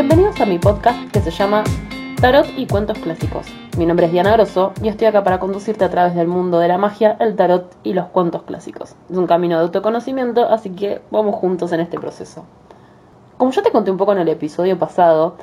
Bienvenidos a mi podcast que se llama Tarot y Cuentos Clásicos. Mi nombre es Diana Grosso y estoy acá para conducirte a través del mundo de la magia, el tarot y los cuentos clásicos. Es un camino de autoconocimiento, así que vamos juntos en este proceso. Como ya te conté un poco en el episodio pasado,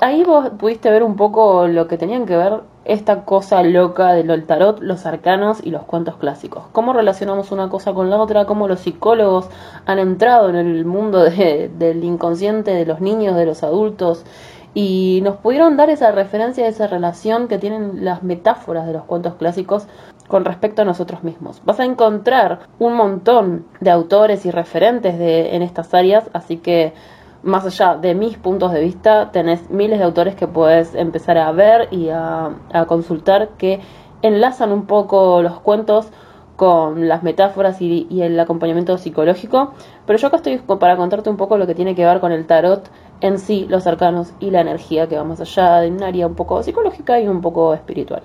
ahí vos pudiste ver un poco lo que tenían que ver esta cosa loca del tarot, los arcanos y los cuentos clásicos. Cómo relacionamos una cosa con la otra, cómo los psicólogos han entrado en el mundo del inconsciente de los niños, de los adultos, y nos pudieron dar esa referencia, esa relación que tienen las metáforas de los cuentos clásicos con respecto a nosotros mismos. Vas a encontrar un montón de autores y referentes de, en estas áreas, así que más allá de mis puntos de vista, tenés miles de autores que puedes empezar a ver y a, consultar que enlazan un poco los cuentos con las metáforas y, y, el acompañamiento psicológico, pero yo acá estoy para contarte un poco lo que tiene que ver con el tarot en sí, los arcanos y la energía que va más allá de un área un poco psicológica y un poco espiritual.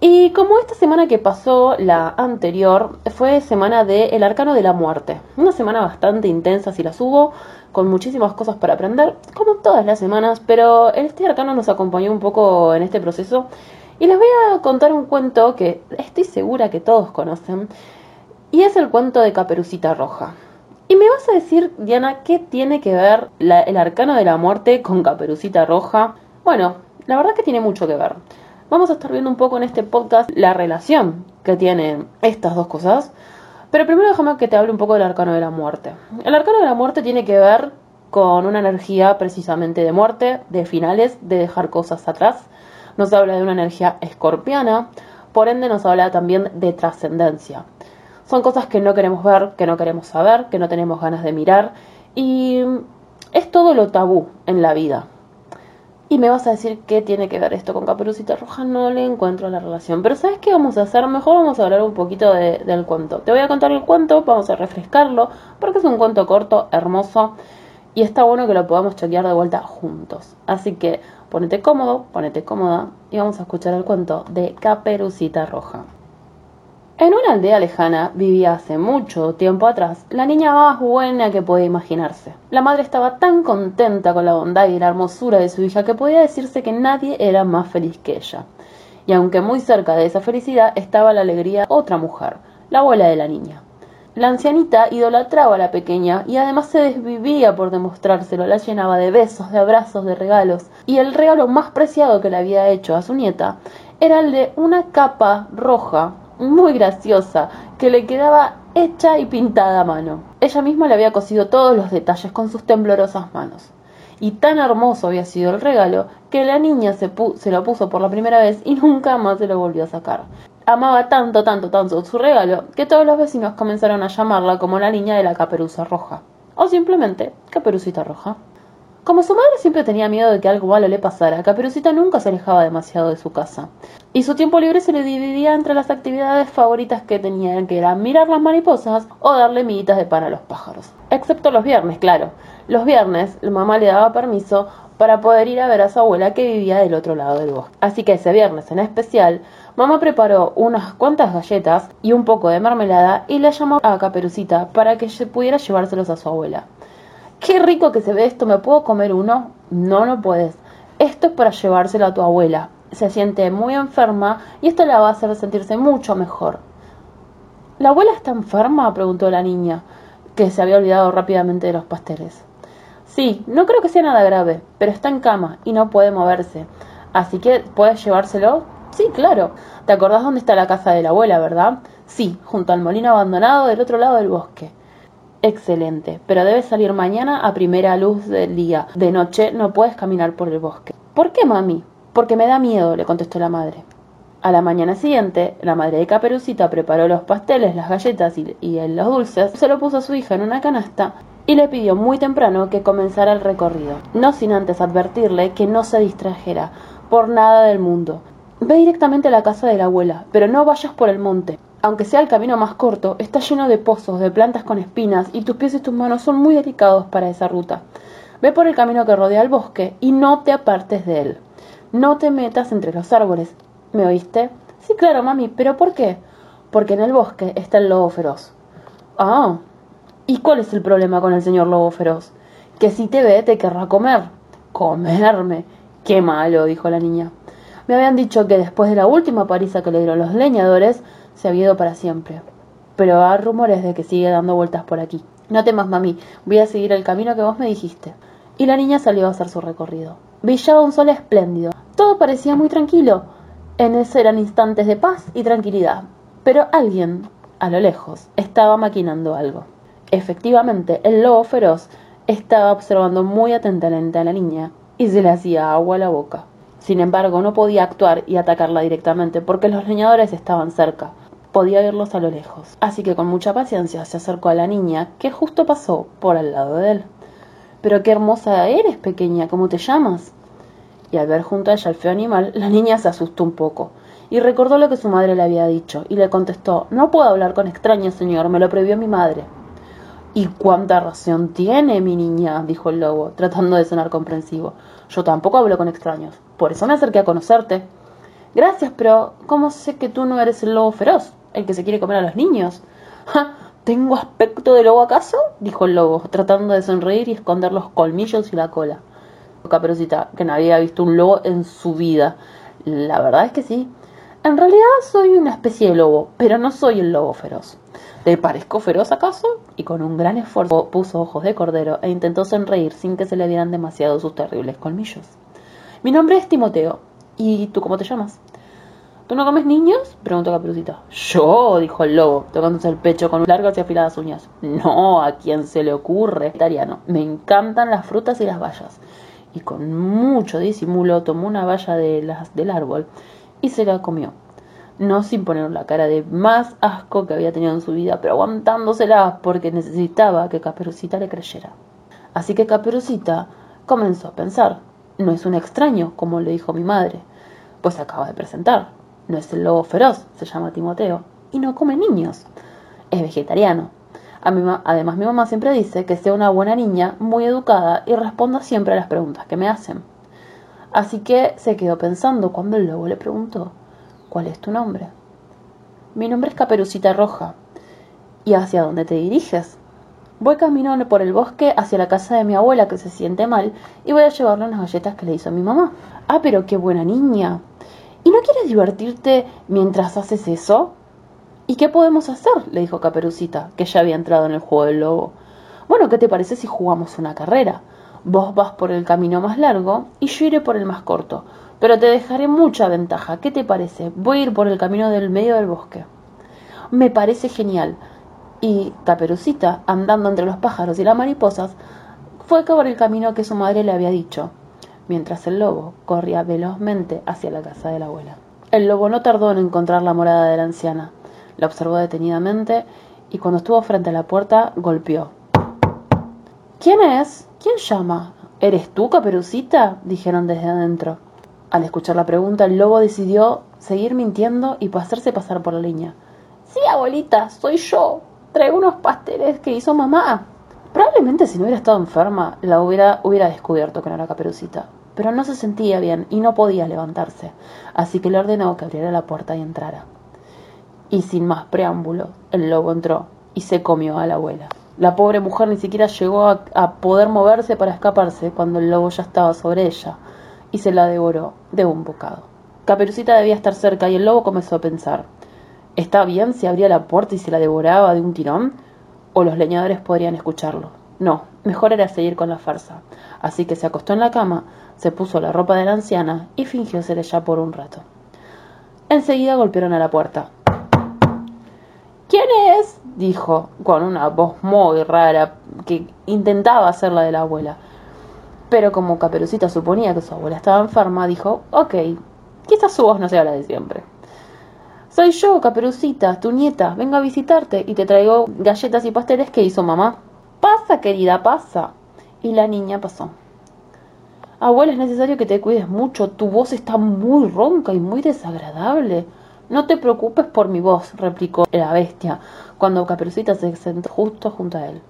Y como esta semana que pasó, la anterior, fue semana de El Arcano de la Muerte. Una semana bastante intensa si la subo, con muchísimas cosas para aprender, como todas las semanas, pero este arcano nos acompañó un poco en este proceso. Y les voy a contar un cuento que estoy segura que todos conocen, y es el cuento de Caperucita Roja. Y me vas a decir, Diana, ¿qué tiene que ver el arcano de la muerte con Caperucita Roja? Bueno, la verdad que tiene mucho que ver vamos a estar viendo un poco en este podcast la relación que tienen estas dos cosas. Pero primero déjame que te hable un poco del arcano de la muerte. El arcano de la muerte tiene que ver con una energía precisamente de muerte, de finales, de dejar cosas atrás. Nos habla de una energía escorpiana, por ende nos habla también de trascendencia. Son cosas que no queremos ver, que no queremos saber, que no tenemos ganas de mirar y es todo lo tabú en la vida. Y me vas a decir qué tiene que ver esto con Caperucita Roja, no le encuentro la relación. Pero ¿sabes qué vamos a hacer? Mejor vamos a hablar un poquito del cuento. Te voy a contar el cuento, vamos a refrescarlo, porque es un cuento corto, hermoso, y está bueno que lo podamos chequear de vuelta juntos. Así que ponete cómodo, ponete cómoda, y vamos a escuchar el cuento de Caperucita Roja. En una aldea lejana vivía hace mucho tiempo atrás la niña más buena que puede imaginarse. La madre estaba tan contenta con la bondad y la hermosura de su hija que podía decirse que nadie era más feliz que ella. Y aunque muy cerca de esa felicidad estaba la alegría otra mujer, la abuela de la niña. La ancianita idolatraba a la pequeña y además se desvivía por demostrárselo, la llenaba de besos, de abrazos, de regalos, y el regalo más preciado que le había hecho a su nieta era el de una capa roja muy graciosa que le quedaba hecha y pintada a mano. Ella misma le había cosido todos los detalles con sus temblorosas manos. Y tan hermoso había sido el regalo que la niña se, se lo puso por la primera vez y nunca más se lo volvió a sacar. Amaba tanto, tanto, tanto su regalo que todos los vecinos comenzaron a llamarla como la niña de la caperuza roja. O simplemente Caperucita Roja. Como su madre siempre tenía miedo de que algo malo le pasara, Caperucita nunca se alejaba demasiado de su casa. Y su tiempo libre se le dividía entre las actividades favoritas que tenía, que eran mirar las mariposas o darle miguitas de pan a los pájaros. Excepto los viernes, claro. Los viernes, la mamá le daba permiso para poder ir a ver a su abuela que vivía del otro lado del bosque. Así que ese viernes en especial, mamá preparó unas cuantas galletas y un poco de mermelada y le llamó a Caperucita para que pudiera llevárselos a su abuela. Qué rico que se ve esto, ¿me puedo comer uno? No, no puedes. Esto es para llevárselo a tu abuela. Se siente muy enferma y esto la va a hacer sentirse mucho mejor. ¿La abuela está enferma? preguntó la niña, que se había olvidado rápidamente de los pasteles. Sí, no creo que sea nada grave, pero está en cama y no puede moverse. Así que, ¿puedes llevárselo? Sí, claro. ¿Te acordás dónde está la casa de la abuela, verdad? Sí, junto al molino abandonado del otro lado del bosque. Excelente, pero debes salir mañana a primera luz del día. De noche no puedes caminar por el bosque. ¿Por qué, mami? Porque me da miedo, le contestó la madre. A la mañana siguiente, la madre de Caperucita preparó los pasteles, las galletas y, los dulces, se lo puso a su hija en una canasta y le pidió muy temprano que comenzara el recorrido, no sin antes advertirle que no se distrajera por nada del mundo. Ve directamente a la casa de la abuela, pero no vayas por el monte aunque sea el camino más corto, está lleno de pozos, de plantas con espinas, y tus pies y tus manos son muy delicados para esa ruta. Ve por el camino que rodea el bosque y no te apartes de él. No te metas entre los árboles. ¿Me oíste? Sí, claro, mami, pero ¿por qué? Porque en el bosque está el lobo feroz. Ah. ¿Y cuál es el problema con el señor lobo feroz? Que si te ve te querrá comer. ¿Comerme? Qué malo, dijo la niña. Me habían dicho que después de la última paliza que le dieron los leñadores, se había ido para siempre. Pero hay rumores de que sigue dando vueltas por aquí. No temas, mami, voy a seguir el camino que vos me dijiste. Y la niña salió a hacer su recorrido. Brillaba un sol espléndido. Todo parecía muy tranquilo. En ese eran instantes de paz y tranquilidad. Pero alguien, a lo lejos, estaba maquinando algo. Efectivamente, el lobo feroz estaba observando muy atentamente a la niña y se le hacía agua a la boca. Sin embargo, no podía actuar y atacarla directamente porque los leñadores estaban cerca. Podía verlos a lo lejos. Así que con mucha paciencia se acercó a la niña que justo pasó por al lado de él. Pero qué hermosa eres, pequeña, ¿cómo te llamas? Y al ver junto a ella el feo animal, la niña se asustó un poco y recordó lo que su madre le había dicho y le contestó No puedo hablar con extraños, señor, me lo prohibió mi madre. ¿Y cuánta razón tiene mi niña? dijo el lobo, tratando de sonar comprensivo. Yo tampoco hablo con extraños, por eso me acerqué a conocerte. Gracias, pero ¿cómo sé que tú no eres el lobo feroz, el que se quiere comer a los niños? ¿Tengo aspecto de lobo acaso? dijo el lobo, tratando de sonreír y esconder los colmillos y la cola. Caperucita, que no había visto un lobo en su vida. La verdad es que sí. En realidad soy una especie de lobo, pero no soy el lobo feroz. ¿Te parezco feroz acaso? Y con un gran esfuerzo puso ojos de cordero e intentó sonreír sin que se le vieran demasiado sus terribles colmillos. Mi nombre es Timoteo. ¿Y tú cómo te llamas? ¿Tú no comes niños? preguntó Caperucita. Yo, dijo el lobo, tocándose el pecho con largas y afiladas uñas. No, a quien se le ocurre, vegetariano. Me encantan las frutas y las bayas. Y con mucho disimulo tomó una valla de las del árbol y se la comió. No sin poner la cara de más asco que había tenido en su vida, pero aguantándosela porque necesitaba que Caperucita le creyera. Así que Caperucita comenzó a pensar, no es un extraño, como le dijo mi madre, pues acaba de presentar. No es el lobo feroz, se llama Timoteo, y no come niños. Es vegetariano. además, mi mamá siempre dice que sea una buena niña, muy educada y responda siempre a las preguntas que me hacen. Así que se quedó pensando cuando el lobo le preguntó, ¿cuál es tu nombre? Mi nombre es Caperucita Roja. ¿Y hacia dónde te diriges? Voy caminando por el bosque hacia la casa de mi abuela que se siente mal y voy a llevarle unas galletas que le hizo mi mamá. Ah, pero qué buena niña. ¿Y no quieres divertirte mientras haces eso? ¿Y qué podemos hacer? le dijo Caperucita, que ya había entrado en el juego del lobo. Bueno, ¿qué te parece si jugamos una carrera? Vos vas por el camino más largo y yo iré por el más corto. Pero te dejaré mucha ventaja. ¿Qué te parece? Voy a ir por el camino del medio del bosque. Me parece genial. Y Caperucita, andando entre los pájaros y las mariposas, fue por el camino que su madre le había dicho, mientras el lobo corría velozmente hacia la casa de la abuela. El lobo no tardó en encontrar la morada de la anciana. La observó detenidamente y cuando estuvo frente a la puerta golpeó. ¿Quién es? ¿Quién llama? ¿Eres tú, Caperucita? dijeron desde adentro. Al escuchar la pregunta, el lobo decidió seguir mintiendo y pasarse pasar por la línea. Sí, abuelita, soy yo. Traigo unos pasteles que hizo mamá. Probablemente si no hubiera estado enferma, la hubiera, hubiera descubierto que no era Caperucita. Pero no se sentía bien y no podía levantarse, así que le ordenó que abriera la puerta y entrara. Y sin más preámbulo, el lobo entró y se comió a la abuela. La pobre mujer ni siquiera llegó a, poder moverse para escaparse cuando el lobo ya estaba sobre ella y se la devoró de un bocado. Caperucita debía estar cerca y el lobo comenzó a pensar ¿Está bien si abría la puerta y se la devoraba de un tirón? ¿O los leñadores podrían escucharlo? No, mejor era seguir con la farsa. Así que se acostó en la cama, se puso la ropa de la anciana y fingió ser ella por un rato. Enseguida golpearon a la puerta. ¿Quién es? dijo con una voz muy rara que intentaba hacer la de la abuela. Pero como Caperucita suponía que su abuela estaba enferma, dijo, ok, quizás su voz no sea la de siempre. Soy yo, Caperucita, tu nieta, vengo a visitarte y te traigo galletas y pasteles que hizo mamá. Pasa, querida, pasa. Y la niña pasó. Abuela, es necesario que te cuides mucho, tu voz está muy ronca y muy desagradable. No te preocupes por mi voz, replicó la bestia, cuando Caperucita se sentó justo junto a él.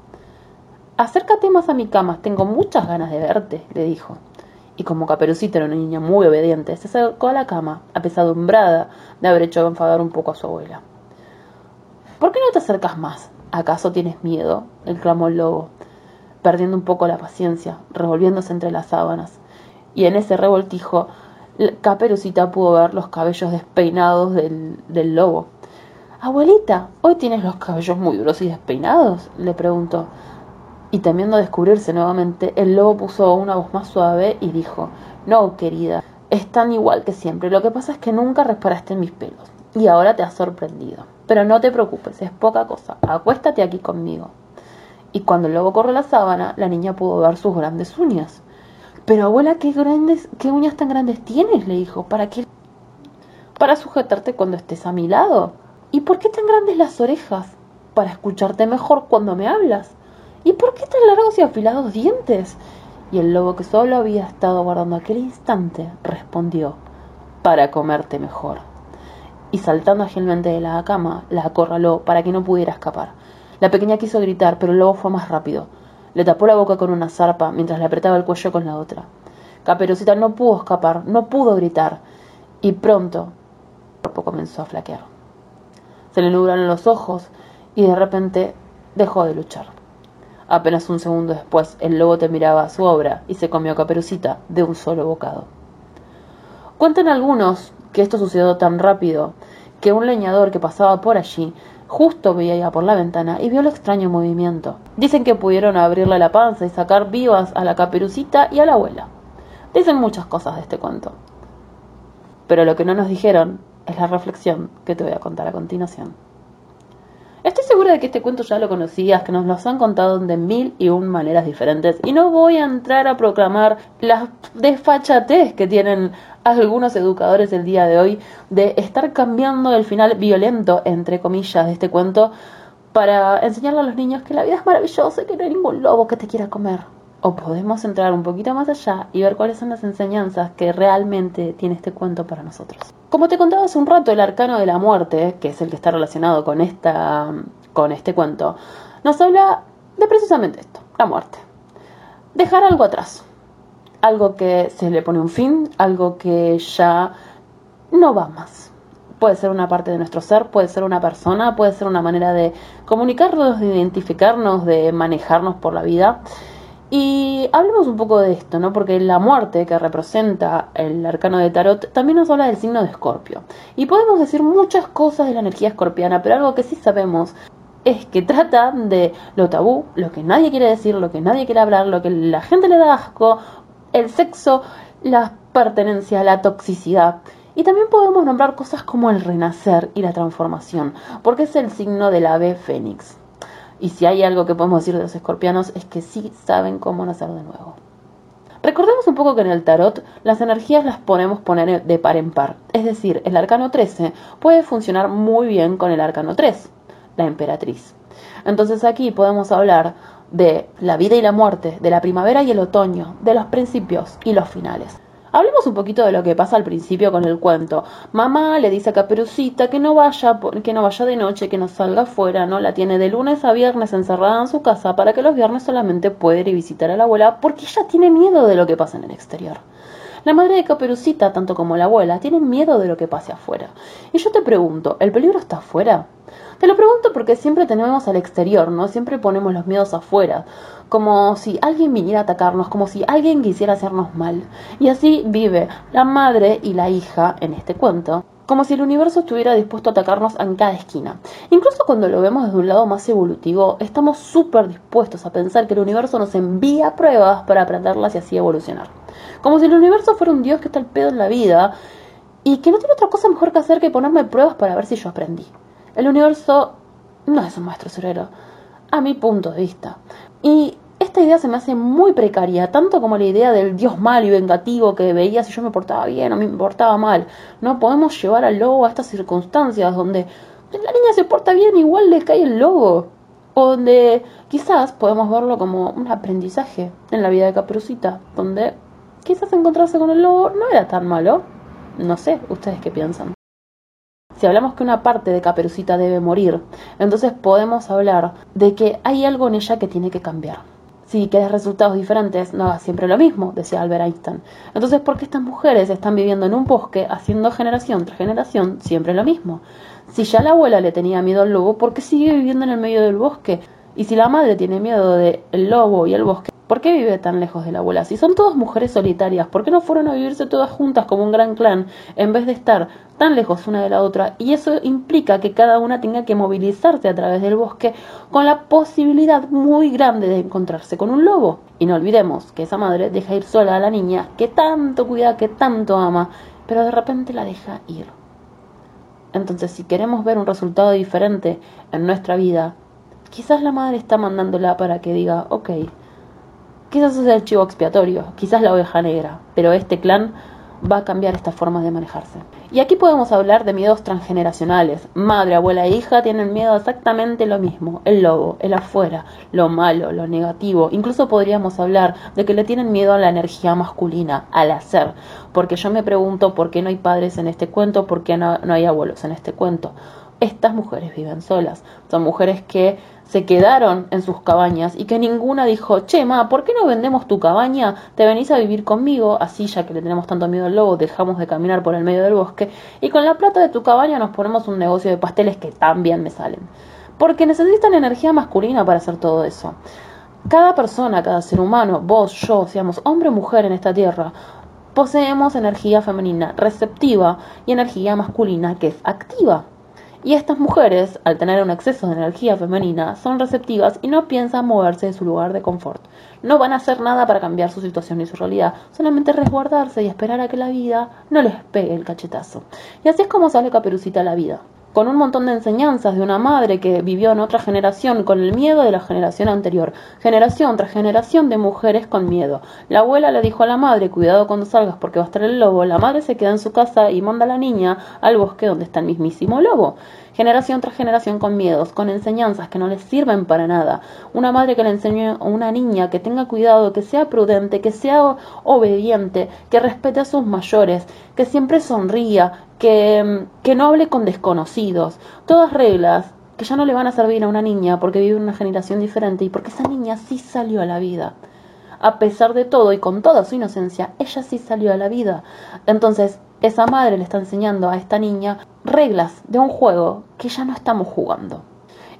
Acércate más a mi cama, tengo muchas ganas de verte, le dijo. Y como Caperucita era una niña muy obediente, se acercó a la cama, apesadumbrada de haber hecho enfadar un poco a su abuela. ¿Por qué no te acercas más? ¿Acaso tienes miedo? exclamó el lobo, perdiendo un poco la paciencia, revolviéndose entre las sábanas. y en ese revoltijo Caperucita pudo ver los cabellos despeinados del, lobo. Abuelita, ¿hoy tienes los cabellos muy duros y despeinados? le preguntó. Y temiendo descubrirse nuevamente, el lobo puso una voz más suave y dijo No, querida, están igual que siempre. Lo que pasa es que nunca reparaste en mis pelos. Y ahora te has sorprendido. Pero no te preocupes, es poca cosa. Acuéstate aquí conmigo. Y cuando el lobo corrió la sábana, la niña pudo ver sus grandes uñas. Pero abuela, ¿qué, grandes, qué uñas tan grandes tienes? le dijo. ¿Para qué? Para sujetarte cuando estés a mi lado. ¿Y por qué tan grandes las orejas? Para escucharte mejor cuando me hablas. ¿Y por qué tan largos y afilados dientes? Y el lobo que solo había estado guardando aquel instante respondió, para comerte mejor. Y saltando ágilmente de la cama, la acorraló para que no pudiera escapar. La pequeña quiso gritar, pero el lobo fue más rápido. Le tapó la boca con una zarpa mientras le apretaba el cuello con la otra. Caperucita no pudo escapar, no pudo gritar. Y pronto, el cuerpo comenzó a flaquear. Se le nublaron los ojos y de repente dejó de luchar. Apenas un segundo después, el lobo te miraba a su obra y se comió a Caperucita de un solo bocado. Cuentan algunos que esto sucedió tan rápido que un leñador que pasaba por allí justo veía por la ventana y vio el extraño movimiento. Dicen que pudieron abrirle la panza y sacar vivas a la caperucita y a la abuela. Dicen muchas cosas de este cuento. Pero lo que no nos dijeron es la reflexión que te voy a contar a continuación. Estoy segura de que este cuento ya lo conocías, que nos lo han contado de mil y un maneras diferentes, y no voy a entrar a proclamar la desfachatez que tienen algunos educadores el día de hoy de estar cambiando el final violento, entre comillas, de este cuento para enseñarle a los niños que la vida es maravillosa y que no hay ningún lobo que te quiera comer. O podemos entrar un poquito más allá y ver cuáles son las enseñanzas que realmente tiene este cuento para nosotros. Como te contaba hace un rato, el arcano de la muerte, que es el que está relacionado con, esta, con este cuento, nos habla de precisamente esto, la muerte. Dejar algo atrás. Algo que se le pone un fin, algo que ya no va más. Puede ser una parte de nuestro ser, puede ser una persona, puede ser una manera de comunicarnos, de identificarnos, de manejarnos por la vida. Y hablemos un poco de esto, ¿no? Porque la muerte que representa el arcano de Tarot también nos habla del signo de Escorpio. Y podemos decir muchas cosas de la energía escorpiana, pero algo que sí sabemos es que trata de lo tabú, lo que nadie quiere decir, lo que nadie quiere hablar, lo que la gente le da asco, el sexo, la pertenencia, la toxicidad. Y también podemos nombrar cosas como el renacer y la transformación, porque es el signo del ave fénix. Y si hay algo que podemos decir de los escorpianos es que sí saben cómo nacer de nuevo. Recordemos un poco que en el tarot las energías las podemos poner de par en par. Es decir, el arcano 13 puede funcionar muy bien con el arcano 3, la emperatriz. Entonces aquí podemos hablar de la vida y la muerte, de la primavera y el otoño, de los principios y los finales. Hablemos un poquito de lo que pasa al principio con el cuento. Mamá le dice a Caperucita que no vaya, que no vaya de noche, que no salga afuera, ¿no? La tiene de lunes a viernes encerrada en su casa para que los viernes solamente pueda ir a visitar a la abuela porque ella tiene miedo de lo que pasa en el exterior. La madre de Caperucita, tanto como la abuela, tienen miedo de lo que pase afuera. Y yo te pregunto, ¿el peligro está afuera? Te lo pregunto porque siempre tenemos al exterior, ¿no? Siempre ponemos los miedos afuera, como si alguien viniera a atacarnos, como si alguien quisiera hacernos mal. Y así vive la madre y la hija en este cuento, como si el universo estuviera dispuesto a atacarnos en cada esquina. Incluso cuando lo vemos desde un lado más evolutivo, estamos súper dispuestos a pensar que el universo nos envía pruebas para aprenderlas y así evolucionar. Como si el universo fuera un dios que está al pedo en la vida y que no tiene otra cosa mejor que hacer que ponerme pruebas para ver si yo aprendí. El universo no es un maestro cerero, a mi punto de vista. Y esta idea se me hace muy precaria, tanto como la idea del dios malo y vengativo que veía si yo me portaba bien o me portaba mal. No podemos llevar al lobo a estas circunstancias donde la niña se porta bien, igual le cae el lobo. O donde quizás podemos verlo como un aprendizaje en la vida de Caperucita, donde quizás encontrarse con el lobo no era tan malo. No sé, ¿ustedes qué piensan? Si hablamos que una parte de Caperucita debe morir, entonces podemos hablar de que hay algo en ella que tiene que cambiar. Si quieres resultados diferentes, no hagas siempre lo mismo, decía Albert Einstein. Entonces, ¿por qué estas mujeres están viviendo en un bosque, haciendo generación tras generación siempre lo mismo? Si ya la abuela le tenía miedo al lobo, ¿por qué sigue viviendo en el medio del bosque? Y si la madre tiene miedo del lobo y el bosque, ¿Por qué vive tan lejos de la abuela? Si son todas mujeres solitarias, ¿por qué no fueron a vivirse todas juntas como un gran clan en vez de estar tan lejos una de la otra? Y eso implica que cada una tenga que movilizarse a través del bosque con la posibilidad muy grande de encontrarse con un lobo. Y no olvidemos que esa madre deja ir sola a la niña que tanto cuida, que tanto ama, pero de repente la deja ir. Entonces, si queremos ver un resultado diferente en nuestra vida, quizás la madre está mandándola para que diga, ok, Quizás es el chivo expiatorio, quizás la oveja negra, pero este clan va a cambiar esta forma de manejarse. Y aquí podemos hablar de miedos transgeneracionales. Madre, abuela e hija tienen miedo exactamente lo mismo. El lobo, el afuera, lo malo, lo negativo. Incluso podríamos hablar de que le tienen miedo a la energía masculina, al hacer. Porque yo me pregunto por qué no hay padres en este cuento, por qué no, no hay abuelos en este cuento. Estas mujeres viven solas. Son mujeres que se quedaron en sus cabañas y que ninguna dijo, che, ma, ¿por qué no vendemos tu cabaña? Te venís a vivir conmigo, así ya que le tenemos tanto miedo al lobo, dejamos de caminar por el medio del bosque y con la plata de tu cabaña nos ponemos un negocio de pasteles que también me salen. Porque necesitan energía masculina para hacer todo eso. Cada persona, cada ser humano, vos, yo, seamos hombre o mujer en esta tierra, poseemos energía femenina receptiva y energía masculina que es activa. Y estas mujeres, al tener un exceso de energía femenina, son receptivas y no piensan moverse de su lugar de confort. No van a hacer nada para cambiar su situación y su realidad, solamente resguardarse y esperar a que la vida no les pegue el cachetazo. Y así es como sale Caperucita a la vida con un montón de enseñanzas de una madre que vivió en otra generación con el miedo de la generación anterior, generación tras generación de mujeres con miedo. La abuela le dijo a la madre, cuidado cuando salgas porque va a estar el lobo, la madre se queda en su casa y manda a la niña al bosque donde está el mismísimo lobo generación tras generación con miedos, con enseñanzas que no les sirven para nada. Una madre que le enseñe a una niña que tenga cuidado, que sea prudente, que sea obediente, que respete a sus mayores, que siempre sonría, que, que no hable con desconocidos. Todas reglas que ya no le van a servir a una niña porque vive una generación diferente y porque esa niña sí salió a la vida a pesar de todo y con toda su inocencia, ella sí salió a la vida. Entonces, esa madre le está enseñando a esta niña reglas de un juego que ya no estamos jugando.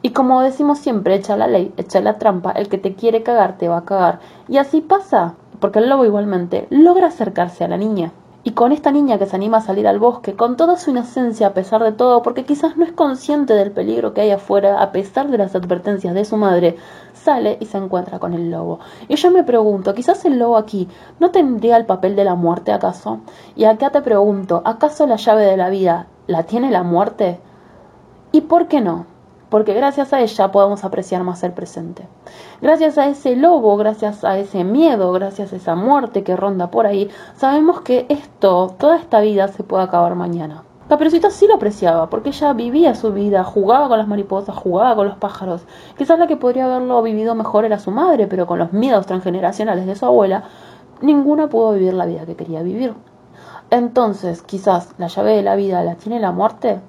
Y como decimos siempre, echa la ley, echa la trampa, el que te quiere cagar te va a cagar. Y así pasa, porque el lobo igualmente logra acercarse a la niña. Y con esta niña que se anima a salir al bosque, con toda su inocencia a pesar de todo, porque quizás no es consciente del peligro que hay afuera, a pesar de las advertencias de su madre, sale y se encuentra con el lobo. Y yo me pregunto, quizás el lobo aquí no tendría el papel de la muerte acaso? Y acá te pregunto, ¿acaso la llave de la vida la tiene la muerte? ¿Y por qué no? Porque gracias a ella podemos apreciar más el presente. Gracias a ese lobo, gracias a ese miedo, gracias a esa muerte que ronda por ahí, sabemos que esto, toda esta vida se puede acabar mañana. Caperucita sí lo apreciaba, porque ella vivía su vida, jugaba con las mariposas, jugaba con los pájaros. Quizás la que podría haberlo vivido mejor era su madre, pero con los miedos transgeneracionales de su abuela, ninguna pudo vivir la vida que quería vivir. Entonces, quizás la llave de la vida la tiene la muerte.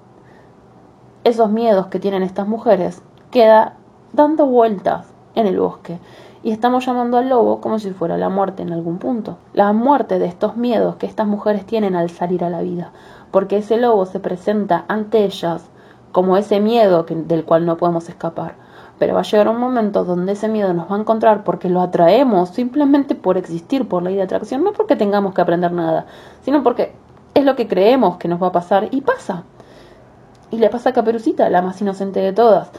Esos miedos que tienen estas mujeres queda dando vueltas en el bosque y estamos llamando al lobo como si fuera la muerte en algún punto. La muerte de estos miedos que estas mujeres tienen al salir a la vida, porque ese lobo se presenta ante ellas como ese miedo del cual no podemos escapar. Pero va a llegar un momento donde ese miedo nos va a encontrar porque lo atraemos simplemente por existir, por ley de atracción, no porque tengamos que aprender nada, sino porque es lo que creemos que nos va a pasar y pasa. Y le pasa a Caperucita, la más inocente de todas.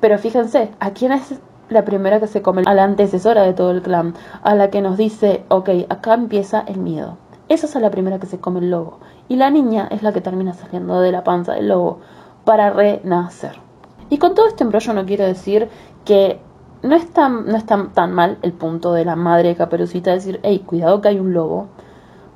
Pero fíjense, ¿a quién es la primera que se come, a la antecesora de todo el clan, a la que nos dice, ok, acá empieza el miedo. Esa es la primera que se come el lobo. Y la niña es la que termina saliendo de la panza del lobo para renacer. Y con todo este embrollo no quiero decir que no es tan, no es tan, tan mal el punto de la madre de Caperucita decir, hey, cuidado que hay un lobo,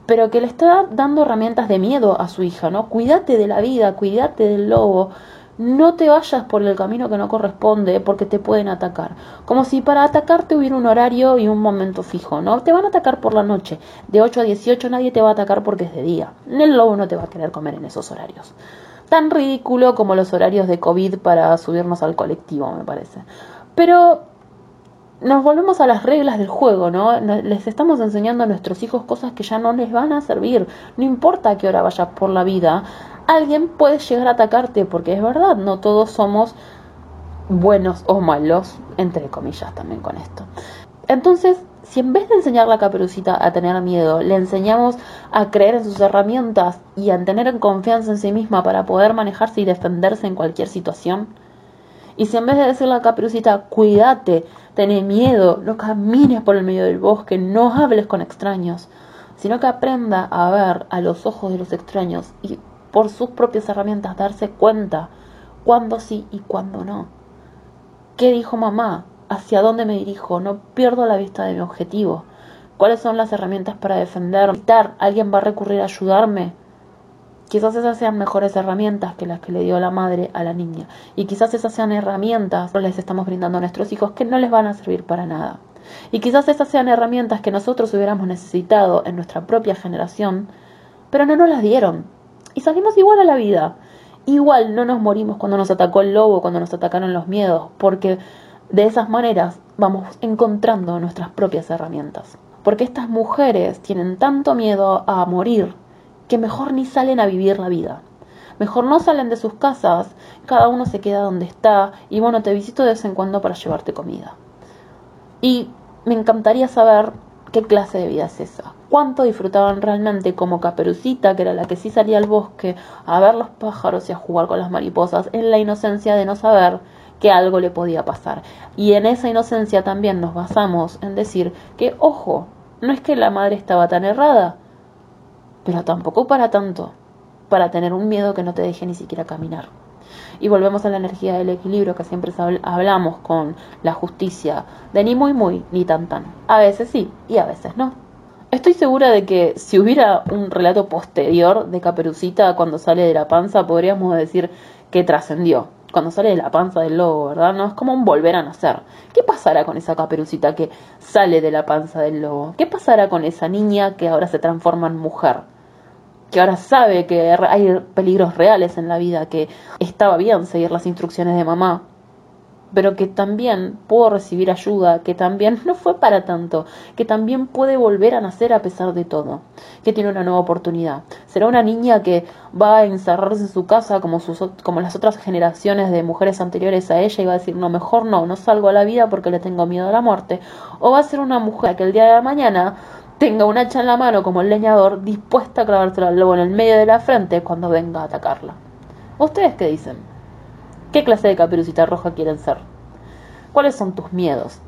pero que le está dando herramientas de miedo a su hija, ¿no? Cuídate de la vida, cuídate del lobo, no te vayas por el camino que no corresponde porque te pueden atacar. Como si para atacarte hubiera un horario y un momento fijo, ¿no? Te van a atacar por la noche. De 8 a 18 nadie te va a atacar porque es de día. El lobo no te va a querer comer en esos horarios. Tan ridículo como los horarios de COVID para subirnos al colectivo, me parece. Pero nos volvemos a las reglas del juego, ¿no? Les estamos enseñando a nuestros hijos cosas que ya no les van a servir. No importa a qué hora vayas por la vida, alguien puede llegar a atacarte, porque es verdad, no todos somos buenos o malos, entre comillas también con esto. Entonces, Si en vez de enseñar a la caperucita a tener miedo, le enseñamos a creer en sus herramientas y a tener confianza en sí misma para poder manejarse y defenderse en cualquier situación, y si en vez de decirle a caperucita, cuídate, ten miedo, no camines por el medio del bosque, no hables con extraños, sino que aprenda a ver a los ojos de los extraños y por sus propias herramientas darse cuenta cuándo sí y cuándo no. ¿Qué dijo mamá? hacia dónde me dirijo, no pierdo la vista de mi objetivo. ¿Cuáles son las herramientas para defenderme? ¿Alguien va a recurrir a ayudarme? Quizás esas sean mejores herramientas que las que le dio la madre a la niña. Y quizás esas sean herramientas que les estamos brindando a nuestros hijos que no les van a servir para nada. Y quizás esas sean herramientas que nosotros hubiéramos necesitado en nuestra propia generación, pero no nos las dieron. Y salimos igual a la vida. Igual no nos morimos cuando nos atacó el lobo, cuando nos atacaron los miedos, porque de esas maneras vamos encontrando nuestras propias herramientas. Porque estas mujeres tienen tanto miedo a morir que mejor ni salen a vivir la vida. Mejor no salen de sus casas, cada uno se queda donde está y bueno, te visito de vez en cuando para llevarte comida. Y me encantaría saber qué clase de vida es esa. Cuánto disfrutaban realmente como Caperucita, que era la que sí salía al bosque a ver los pájaros y a jugar con las mariposas, en la inocencia de no saber que algo le podía pasar. Y en esa inocencia también nos basamos en decir que, ojo, no es que la madre estaba tan errada, pero tampoco para tanto, para tener un miedo que no te deje ni siquiera caminar. Y volvemos a la energía del equilibrio que siempre hablamos con la justicia, de ni muy muy ni tan tan. A veces sí y a veces no. Estoy segura de que si hubiera un relato posterior de Caperucita cuando sale de la panza, podríamos decir que trascendió, cuando sale de la panza del lobo, ¿verdad? No es como un volver a nacer. ¿Qué pasará con esa caperucita que sale de la panza del lobo? ¿Qué pasará con esa niña que ahora se transforma en mujer? Que ahora sabe que hay peligros reales en la vida, que estaba bien seguir las instrucciones de mamá, pero que también pudo recibir ayuda, que también no fue para tanto, que también puede volver a nacer a pesar de todo, que tiene una nueva oportunidad. Será una niña que va a encerrarse en su casa como, sus, como las otras generaciones de mujeres anteriores a ella y va a decir, no, mejor no, no salgo a la vida porque le tengo miedo a la muerte. O va a ser una mujer que el día de mañana tenga un hacha en la mano como el leñador dispuesta a clavárselo al lobo en el medio de la frente cuando venga a atacarla. ¿Ustedes qué dicen? ¿Qué clase de caperucita roja quieren ser? ¿Cuáles son tus miedos?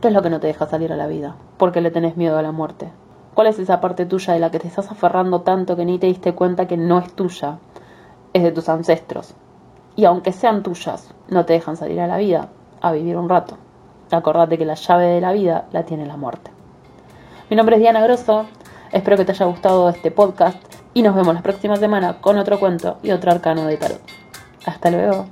¿Qué es lo que no te deja salir a la vida? Porque le tenés miedo a la muerte. ¿Cuál es esa parte tuya de la que te estás aferrando tanto que ni te diste cuenta que no es tuya? Es de tus ancestros. Y aunque sean tuyas, no te dejan salir a la vida, a vivir un rato. Acordate que la llave de la vida la tiene la muerte. Mi nombre es Diana Grosso, espero que te haya gustado este podcast y nos vemos la próxima semana con otro cuento y otro arcano de tarot. Hasta luego.